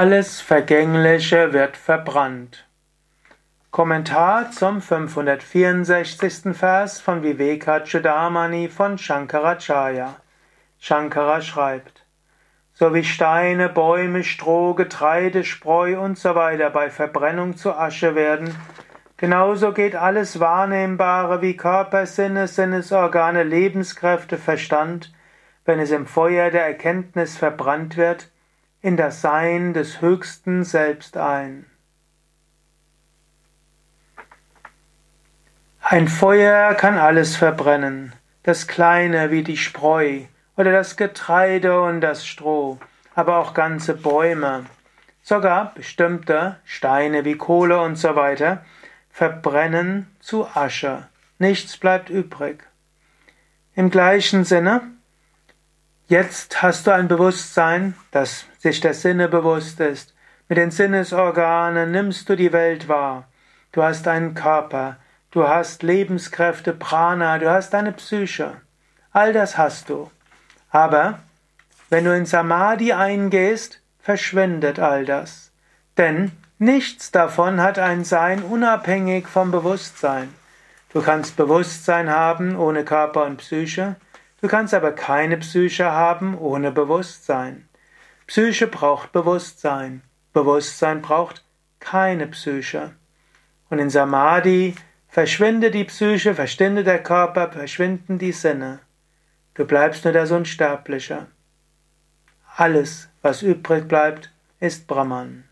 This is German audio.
Alles Vergängliche wird verbrannt. Kommentar zum 564. Vers von Vivekachudamani von Shankaracharya. Shankara schreibt, so wie Steine, Bäume, Stroh, Getreide, Spreu und so bei Verbrennung zu Asche werden, genauso geht alles Wahrnehmbare wie Körper, Sinne, Sinnesorgane, Lebenskräfte, Verstand, wenn es im Feuer der Erkenntnis verbrannt wird, in das Sein des höchsten Selbst ein. Ein Feuer kann alles verbrennen, das Kleine wie die Spreu oder das Getreide und das Stroh, aber auch ganze Bäume, sogar bestimmte Steine wie Kohle und so weiter, verbrennen zu Asche. Nichts bleibt übrig. Im gleichen Sinne, Jetzt hast du ein Bewusstsein, das sich der Sinne bewusst ist. Mit den Sinnesorganen nimmst du die Welt wahr. Du hast einen Körper, du hast Lebenskräfte, Prana, du hast eine Psyche. All das hast du. Aber wenn du in Samadhi eingehst, verschwindet all das. Denn nichts davon hat ein Sein unabhängig vom Bewusstsein. Du kannst Bewusstsein haben ohne Körper und Psyche. Du kannst aber keine Psyche haben ohne Bewusstsein. Psyche braucht Bewusstsein. Bewusstsein braucht keine Psyche. Und in Samadhi verschwindet die Psyche, verschwindet der Körper, verschwinden die Sinne. Du bleibst nur das Unsterbliche. Alles, was übrig bleibt, ist Brahman.